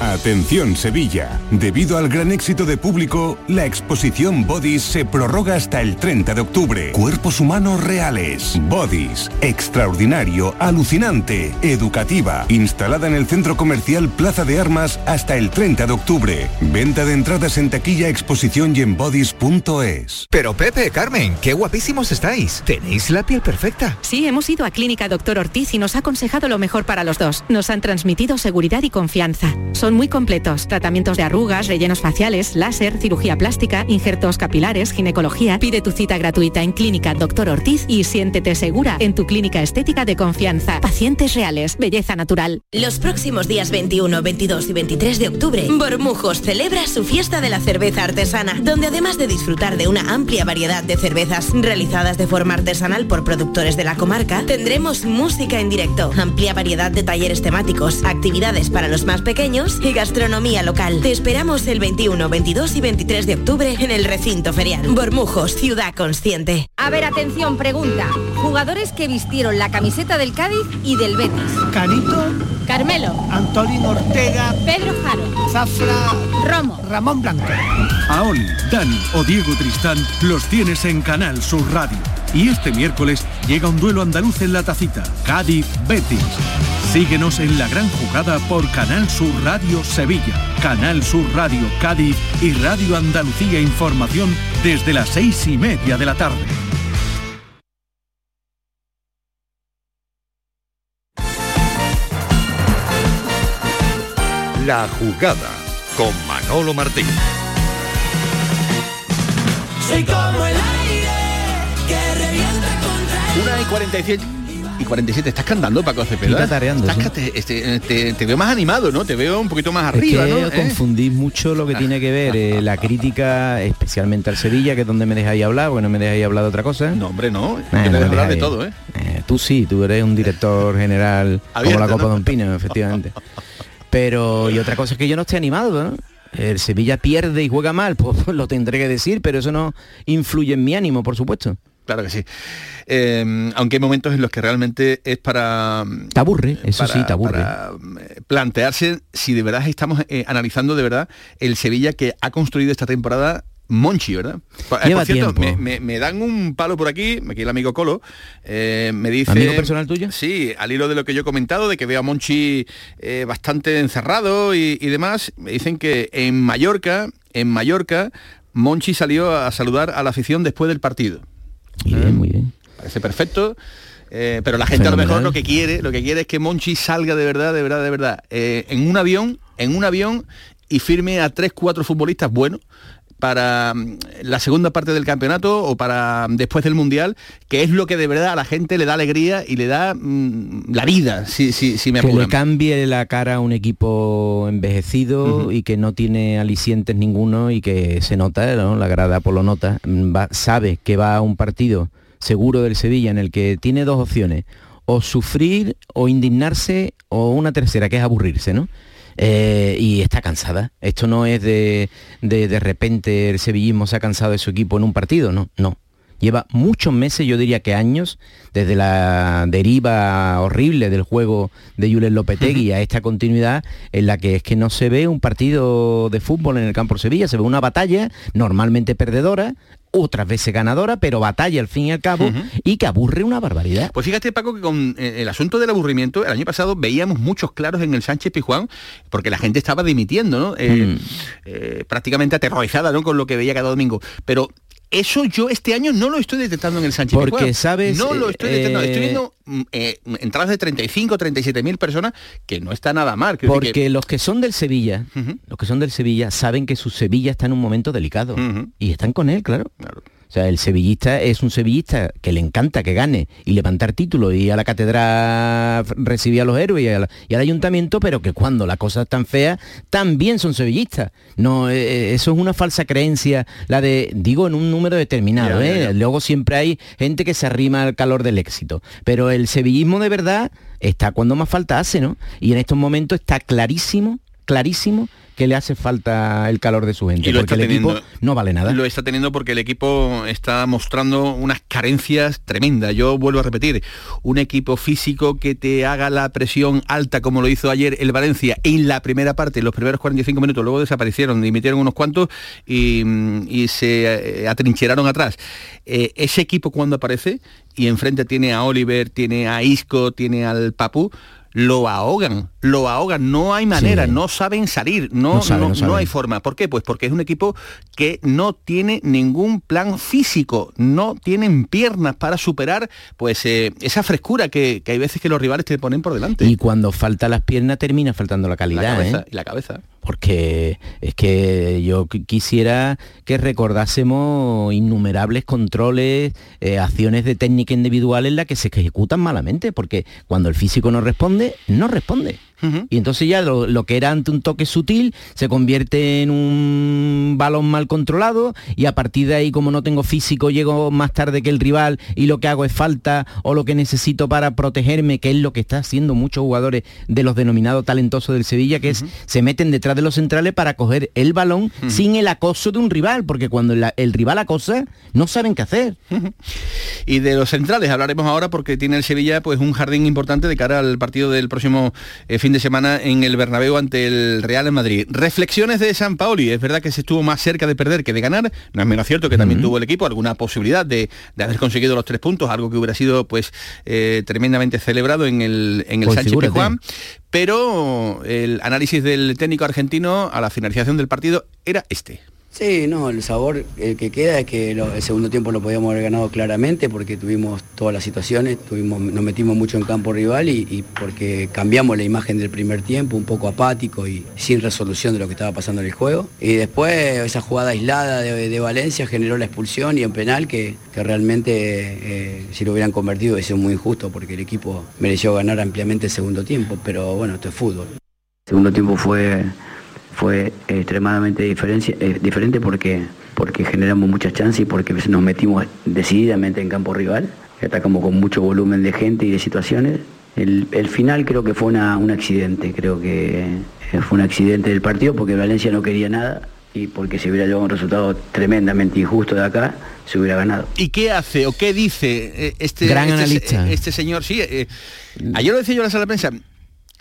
Atención Sevilla. Debido al gran éxito de público, la exposición Bodies se prorroga hasta el 30 de octubre. Cuerpos humanos reales. Bodies. Extraordinario, alucinante, educativa. Instalada en el centro comercial Plaza de Armas hasta el 30 de octubre. Venta de entradas en taquilla, exposición y en bodies.es. Pero Pepe, Carmen, qué guapísimos estáis. Tenéis la piel perfecta. Sí, hemos ido a Clínica Doctor Ortiz y nos ha aconsejado lo mejor para los dos. Nos han transmitido seguridad y confianza. Son muy completos. Tratamientos de arrugas, rellenos faciales, láser, cirugía plástica, injertos capilares, ginecología. Pide tu cita gratuita en Clínica Doctor Ortiz y siéntete segura en tu clínica estética de confianza. Pacientes reales, belleza natural. Los próximos días 21, 22 y 23 de octubre, Bormujos celebra su fiesta de la cerveza artesana, donde además de disfrutar de una amplia variedad de cervezas realizadas de forma artesanal por productores de la comarca, tendremos música en directo, amplia variedad de talleres temáticos, actividades para los más pequeños y gastronomía local. Te esperamos el 21, 22 y 23 de octubre en el recinto ferial. Bormujos, ciudad consciente. A ver, atención, pregunta. Jugadores que vistieron la camiseta del Cádiz y del Betis. Canito, Carmelo, Antolín Ortega, Pedro Jaro, Zafra, Romo, Ramón Blanco. A Oli, Dani o Diego Tristán los tienes en Canal Sur Radio. Y este miércoles llega un duelo andaluz en la tacita, Cádiz-Betis. Síguenos en la gran jugada por Canal Sur Radio Sevilla, Canal Sur Radio Cádiz y Radio Andalucía Información desde las seis y media de la tarde. La jugada con Manolo Martín. Soy como el Una y 47 y 47. ¿Estás cantando, Paco Cepeda? Estoy tatareando, Estás sí. cate- este, te, te veo más animado, ¿no? Te veo un poquito más Es arriba, que ¿no? ¿Eh? confundís mucho lo que tiene que ver eh, la crítica, especialmente al Sevilla, que es donde me dejáis hablar, porque no me dejáis hablar de otra cosa. No, hombre, no. Eh, te no hablar de todo, ¿eh? Eh, tú sí, tú eres un director general como la Copa ¿no? Don Pino, efectivamente. Pero, y otra cosa es que yo no estoy animado, ¿no? El Sevilla pierde y juega mal, pues lo tendré que decir, pero eso no influye en mi ánimo, por supuesto. Claro que sí. Eh, aunque hay momentos en los que realmente es para... Te aburre, eso para- sí, te aburre. para, eh, plantearse si de verdad estamos eh, analizando de verdad el Sevilla que ha construido esta temporada Monchi, ¿verdad? Eh, Lleva por cierto, me, me- me dan un palo por aquí, aquí el amigo Colo, eh, me dice... ¿Amigo personal tuyo? Sí, al hilo de lo que yo he comentado, de que veo a Monchi eh, bastante encerrado y, y demás, me dicen que en Mallorca, en Mallorca, Monchi salió a saludar a la afición después del partido. Muy bien, muy bien. Parece perfecto. eh, pero la gente a lo mejor lo que quiere, lo que quiere es que Monchi salga de verdad, de verdad, de verdad, eh, en un avión, en un avión y firme a tres, cuatro futbolistas buenos para mm, la segunda parte del campeonato o para mm, después del mundial, que es lo que de verdad a la gente le da alegría y le da mm, la vida, si, si, si me que le cambie la cara a un equipo envejecido y que no tiene alicientes ninguno y que se nota, ¿no? la grada por lo nota, va- sabe que va a un partido seguro del Sevilla en el que tiene dos opciones, o sufrir o indignarse o una tercera que es aburrirse, ¿no? Eh, y está cansada. Esto no es de, de de repente el sevillismo se ha cansado de su equipo en un partido, no, no. Lleva muchos meses, yo diría que años, desde la deriva horrible del juego de Julen Lopetegui a esta continuidad en la que es que no se ve un partido de fútbol en el campo de Sevilla, se ve una batalla normalmente perdedora, otras veces ganadora, pero batalla al fin y al cabo y que aburre una barbaridad. Pues fíjate Paco que con eh, el asunto del aburrimiento, el año pasado veíamos muchos claros en el Sánchez Pijuán, porque la gente estaba dimitiendo, ¿no? Eh, eh, prácticamente aterrorizada ¿no? con lo que veía cada domingo. Pero eso yo este año no lo estoy detectando en el Sánchez Porque. ¿sabes? No lo estoy detectando. Eh, Estoy viendo mm, eh, entradas de 35, 37 mil personas, que no está nada mal. Porque los que son del Sevilla, los que son del Sevilla saben que su Sevilla está en un momento delicado y están con él, claro. O sea, el sevillista es un sevillista que le encanta que gane y levantar títulos y a la catedral recibir a los héroes y, a la- y al ayuntamiento, pero que cuando la cosa es tan fea, también son sevillistas. No, eh, eh, eso es una falsa creencia, la de, digo, en un número determinado. ¿eh? Luego siempre hay gente que se arrima al calor del éxito. Pero el sevillismo de verdad está cuando más falta hace, ¿no? Y en estos momentos está clarísimo, clarísimo que le hace falta el calor de su gente. Y lo porque está el equipo no vale nada. Lo está teniendo porque el equipo está mostrando unas carencias tremendas. Yo vuelvo a repetir, un equipo físico que te haga la presión alta como lo hizo ayer el Valencia en la primera parte, los primeros 45 minutos, luego desaparecieron, dimitieron unos cuantos y, y se eh, atrincheraron atrás. Eh, ese equipo cuando aparece y enfrente tiene a Oliver, tiene a Isco, tiene al Papu, lo ahogan, lo ahogan, no hay manera, no saben salir, no, No no- hay forma. ¿Por qué? Pues porque es un equipo que no tiene ningún plan físico, no tienen piernas para superar pues eh, esa frescura que, que hay veces que los rivales te ponen por delante. Y cuando falta las piernas termina faltando la calidad. la cabeza, ¿eh? y la cabeza. Porque es que yo qui- quisiera que recordásemos innumerables controles, eh, acciones de técnica individual en la que se ejecutan malamente, porque cuando el físico no responde, no responde. Y entonces ya lo, lo que era ante un toque sutil se convierte en un balón mal controlado y a partir de ahí como no tengo físico llego más tarde que el rival y lo que hago es falta o lo que necesito para protegerme, que es lo que está haciendo muchos jugadores de los denominados talentosos del Sevilla, que es se meten detrás de los centrales para coger el balón sin el acoso de un rival, porque cuando la- el rival acosa no saben qué hacer. Y de los centrales hablaremos ahora porque tiene el Sevilla pues un jardín importante de cara al partido del próximo eh, fin de semana en el Bernabéu ante el Real Madrid. Reflexiones de San Paoli, es verdad que se estuvo más cerca de perder que de ganar, no es menos cierto que también tuvo el equipo alguna posibilidad de, de haber conseguido los tres puntos, algo que hubiera sido pues eh, tremendamente celebrado en el, en el Pues Sánchez. Pizjuán, pero el análisis del técnico argentino a la finalización del partido era este. Sí, no, el sabor el que queda es que el segundo tiempo lo podíamos haber ganado claramente porque tuvimos todas las situaciones, tuvimos, nos metimos mucho en campo rival y, porque cambiamos la imagen del primer tiempo, un poco apático y sin resolución de lo que estaba pasando en el juego. Y después esa jugada aislada de, de Valencia generó la expulsión y en penal que, que realmente eh, si lo hubieran convertido hubiese sido muy injusto porque el equipo mereció ganar ampliamente el segundo tiempo, pero bueno, esto es fútbol. El segundo tiempo fue fue extremadamente diferencia- eh, diferente porque, porque generamos muchas chances y porque nos metimos decididamente en campo rival, atacamos con mucho volumen de gente y de situaciones. El, el final creo que fue una- un accidente, creo que eh, fue un accidente del partido porque Valencia no quería nada y porque si hubiera llegado un resultado tremendamente injusto de acá, se hubiera ganado. ¿Y qué hace o qué dice eh, este, Gran este, analista. eh, este señor? Sí, eh, ayer lo decía yo en la sala de prensa.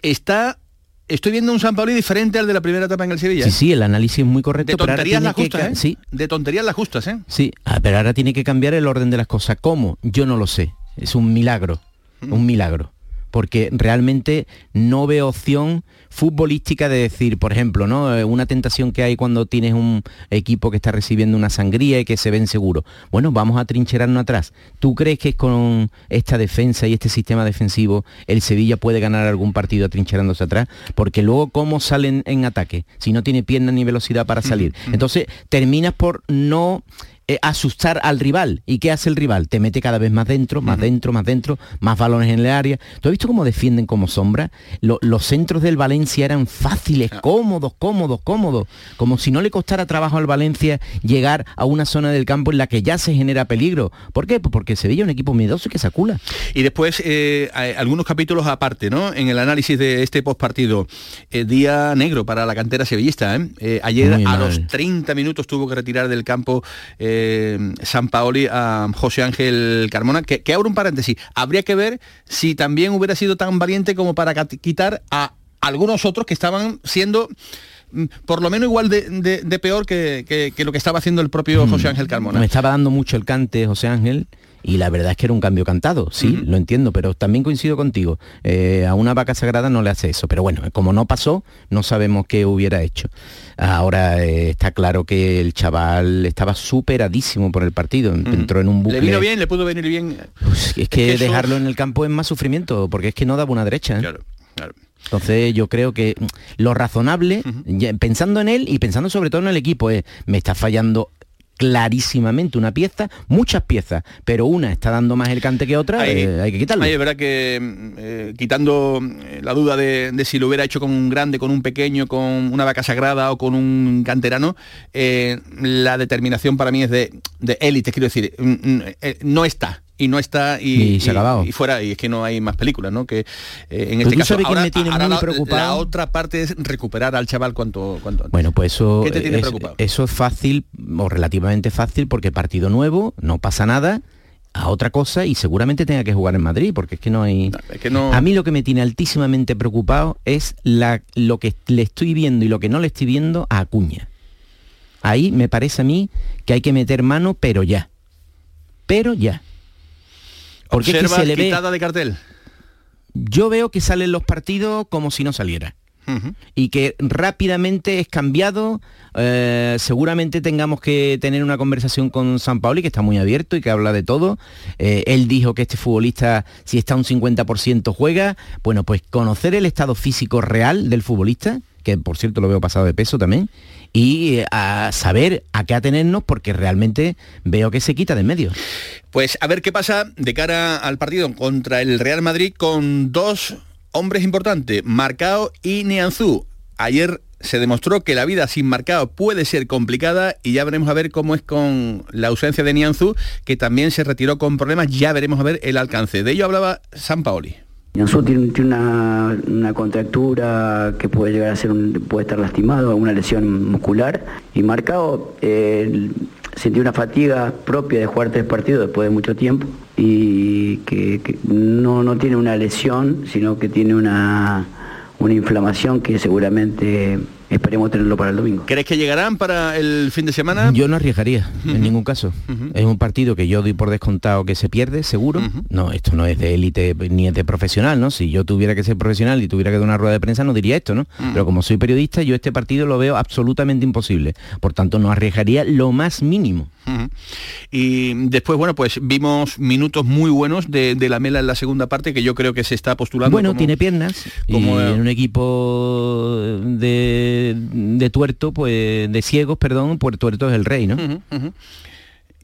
Está, estoy viendo un San Pauli diferente al de la primera etapa en el Sevilla. Sí, sí, el análisis es muy correcto. De tonterías las justas, ¿eh? Sí, De tonterías las justas, ¿eh? Sí, ah, pero ahora tiene que cambiar el orden de las cosas. ¿Cómo? Yo no lo sé. Es un milagro, un milagro. Porque realmente no veo opción futbolística de decir, por ejemplo, ¿no? Eh, Una tentación que hay cuando tienes un equipo que está recibiendo una sangría y que se ven seguro. Bueno, vamos a trincherarnos atrás. ¿Tú crees que con esta defensa y este sistema defensivo el Sevilla puede ganar algún partido atrincherándose atrás? Porque luego, ¿cómo salen en ataque? Si no tiene pierna ni velocidad para salir. Entonces, terminas por no eh, asustar al rival. ¿Y qué hace el rival? Te mete cada vez más dentro, más dentro, más dentro, más balones en el área. ¿Tú has visto cómo defienden como sombra? Lo- los centros del Valencia eran fáciles, cómodos, cómodos, cómodos. Como si no le costara trabajo al Valencia llegar a una zona del campo en la que ya se genera peligro. ¿Por qué? Pues porque Sevilla es un equipo miedoso y que se acula. Y después eh, algunos capítulos aparte, ¿no? En el análisis de este postpartido. Eh, día negro para la cantera sevillista. ¿eh? Ayer a los 30 minutos tuvo que retirar del campo eh, eh, San Paoli a José Ángel Carmona, que, que abro un paréntesis, habría que ver si también hubiera sido tan valiente como para quitar a algunos otros que estaban siendo mm, por lo menos igual de, de- de peor que, que- que lo que estaba haciendo el propio José Ángel Carmona. Me estaba dando mucho el cante José Ángel y la verdad es que era un cambio cantado, sí, lo entiendo, pero también coincido contigo. Eh, a una vaca sagrada no le hace eso, pero bueno, como no pasó, no sabemos qué hubiera hecho. Ahora eh, está claro que el chaval estaba superadísimo por el partido, entró en un bucle. Le vino bien, le pudo venir bien. Pues es que, que eso- dejarlo en el campo es más sufrimiento, porque es que no daba una derecha. ¿eh? Entonces yo creo que mm, lo razonable, ya, pensando en él y pensando sobre todo en el equipo, es, me está fallando clarísimamente una pieza, muchas piezas, pero una está dando más el cante que otra, Ahí- eh, hay que quitarlo. ahí es verdad que mm, eh, quitando eh, la duda de, de si lo hubiera hecho con un grande, con un pequeño, con una vaca sagrada o con un canterano, eh, la determinación para mí es de de élite, quiero decir, mm, mm, no está. Y no está y, Y se ha acabado. y fuera, y es que no hay más películas, ¿no? Que eh, en Pero este caso. ahora, me tiene ahora muy la, preocupado. la otra parte es recuperar al chaval cuanto, cuanto antes. Bueno, pues eso, ¿Qué te tiene es, preocupado? eso es fácil o relativamente fácil porque partido nuevo, no pasa nada a otra cosa y seguramente tenga que jugar en Madrid porque es que no hay... Es que no- A mí lo que me tiene altísimamente preocupado es la, lo que le estoy viendo y lo que no le estoy viendo a Acuña. Ahí me parece a mí que hay que meter mano, pero ya. Pero ya. Porque es que Observa se le ve... quitada de cartel. Yo veo que salen los partidos como si no saliera y que rápidamente es cambiado. eh, seguramente tengamos que tener una conversación con San Paoli, que está muy abierto y que habla de todo. Eh, él dijo que este futbolista, si está un 50% juega, bueno, pues conocer el estado físico real del futbolista, que por cierto lo veo pasado de peso también, y eh, a saber a qué atenernos porque realmente veo que se quita de en medio. Pues a ver qué pasa de cara al partido contra el Real Madrid con dos hombres importantes, Marcao y Nianzú. Ayer se demostró que la vida sin Marcao puede ser complicada y ya veremos a ver cómo es con la ausencia de Nianzú, que también se retiró con problemas, ya veremos a ver el alcance. De ello hablaba San Paoli. Tiene, tiene una, una contractura que puede llegar a ser, un- puede estar lastimado, una lesión muscular. Y Marcao eh, sintió una fatiga propia de jugar tres partidos después de mucho tiempo y que, que no, no tiene una lesión, sino que tiene una, una inflamación que seguramente esperemos tenerlo para el domingo. ¿Crees que llegarán para el fin de semana? Yo no arriesgaría en ningún caso. Es un partido que yo doy por descontado que se pierde, seguro. No, esto no es de élite ni es de profesional, ¿no? Si yo tuviera que ser profesional y tuviera que dar una rueda de prensa, no diría esto, ¿no? Pero como soy periodista, yo este partido lo veo absolutamente imposible. Por tanto, no arriesgaría lo más mínimo. Y después, bueno, pues vimos minutos muy buenos de, de la Mela en la segunda parte, que yo creo que se está postulando. Bueno, como- tiene piernas como, y en un equipo de, de tuerto, pues de ciegos, perdón, pues tuerto es el rey, ¿no?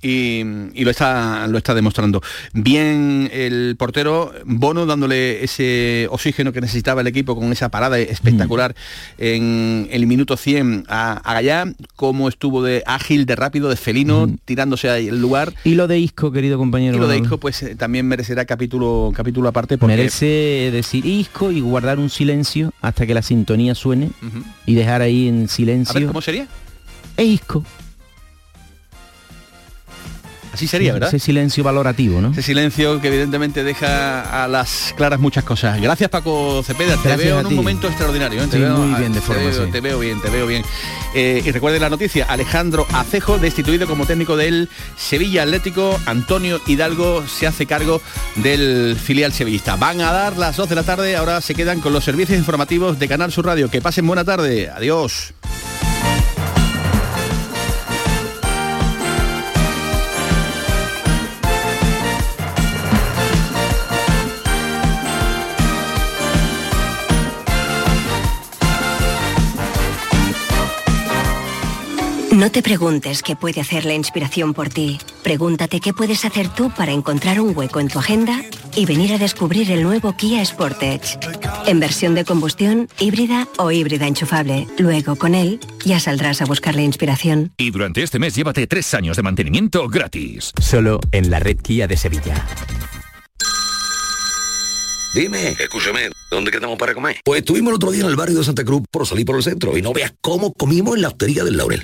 Y, y lo está lo está demostrando. Bien el portero Bono dándole ese oxígeno que necesitaba el equipo con esa parada espectacular en el minuto 100 a, a Gallá, cómo estuvo de ágil, de rápido, de felino, tirándose ahí el lugar. Y lo de Isco, querido compañero. Y lo de Isco pues eh, también merecerá capítulo capítulo aparte porque Merece decir Isco y guardar un silencio hasta que la sintonía suene y dejar ahí en silencio. a ver cómo sería. E Isco. Así sería, ¿verdad? Ese silencio valorativo, ¿no? Ese silencio que evidentemente deja a las claras muchas cosas. Gracias Paco Cepeda, te Gracias veo a en un momento extraordinario. ¿eh? Te Sí, veo, muy bien de te forma, veo, sí. te veo bien, te veo bien. Eh, y recuerden la noticia, Alejandro Acejo, destituido como técnico del Sevilla Atlético, Antonio Hidalgo se hace cargo del filial sevillista. Van a dar las 2 de la tarde, ahora se quedan con los servicios informativos de Canal Sur Radio. Que pasen buena tarde. Adiós. No te preguntes qué puede hacer la inspiración por ti. Pregúntate qué puedes hacer tú para encontrar un hueco en tu agenda y venir a descubrir el nuevo Kia Sportage. En versión de combustión, híbrida o híbrida enchufable. Luego, con él, ya saldrás a buscar la inspiración. Y durante este mes llévate tres años de mantenimiento gratis. Solo en la red Kia de Sevilla. Dime, escúchame, ¿dónde quedamos para comer? Pues estuvimos el otro día en el barrio de Santa Cruz por salir por el centro y no veas cómo comimos en la hostería del Laurel.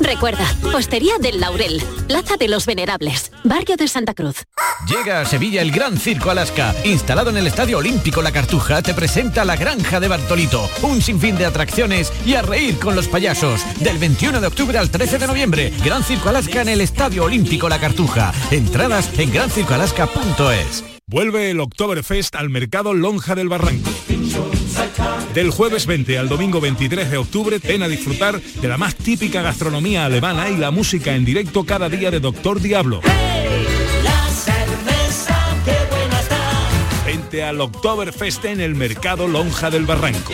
Recuerda, Postería del Laurel, Plaza de los Venerables, Barrio de Santa Cruz. Llega a Sevilla el Gran Circo Alaska. Instalado en el Estadio Olímpico La Cartuja, te presenta la Granja de Bartolito. Un sinfín de atracciones y a reír con los payasos. Del 21 de octubre al 13 de noviembre, Gran Circo Alaska en el Estadio Olímpico La Cartuja. Entradas en grancircoalaska.es. Vuelve el Oktoberfest al mercado Lonja del Barranco. Del jueves 20 al domingo 23 de octubre, ven a disfrutar de la más típica gastronomía alemana y la música en directo cada día de Doctor Diablo. Vente al Oktoberfest en el mercado Lonja del Barranco.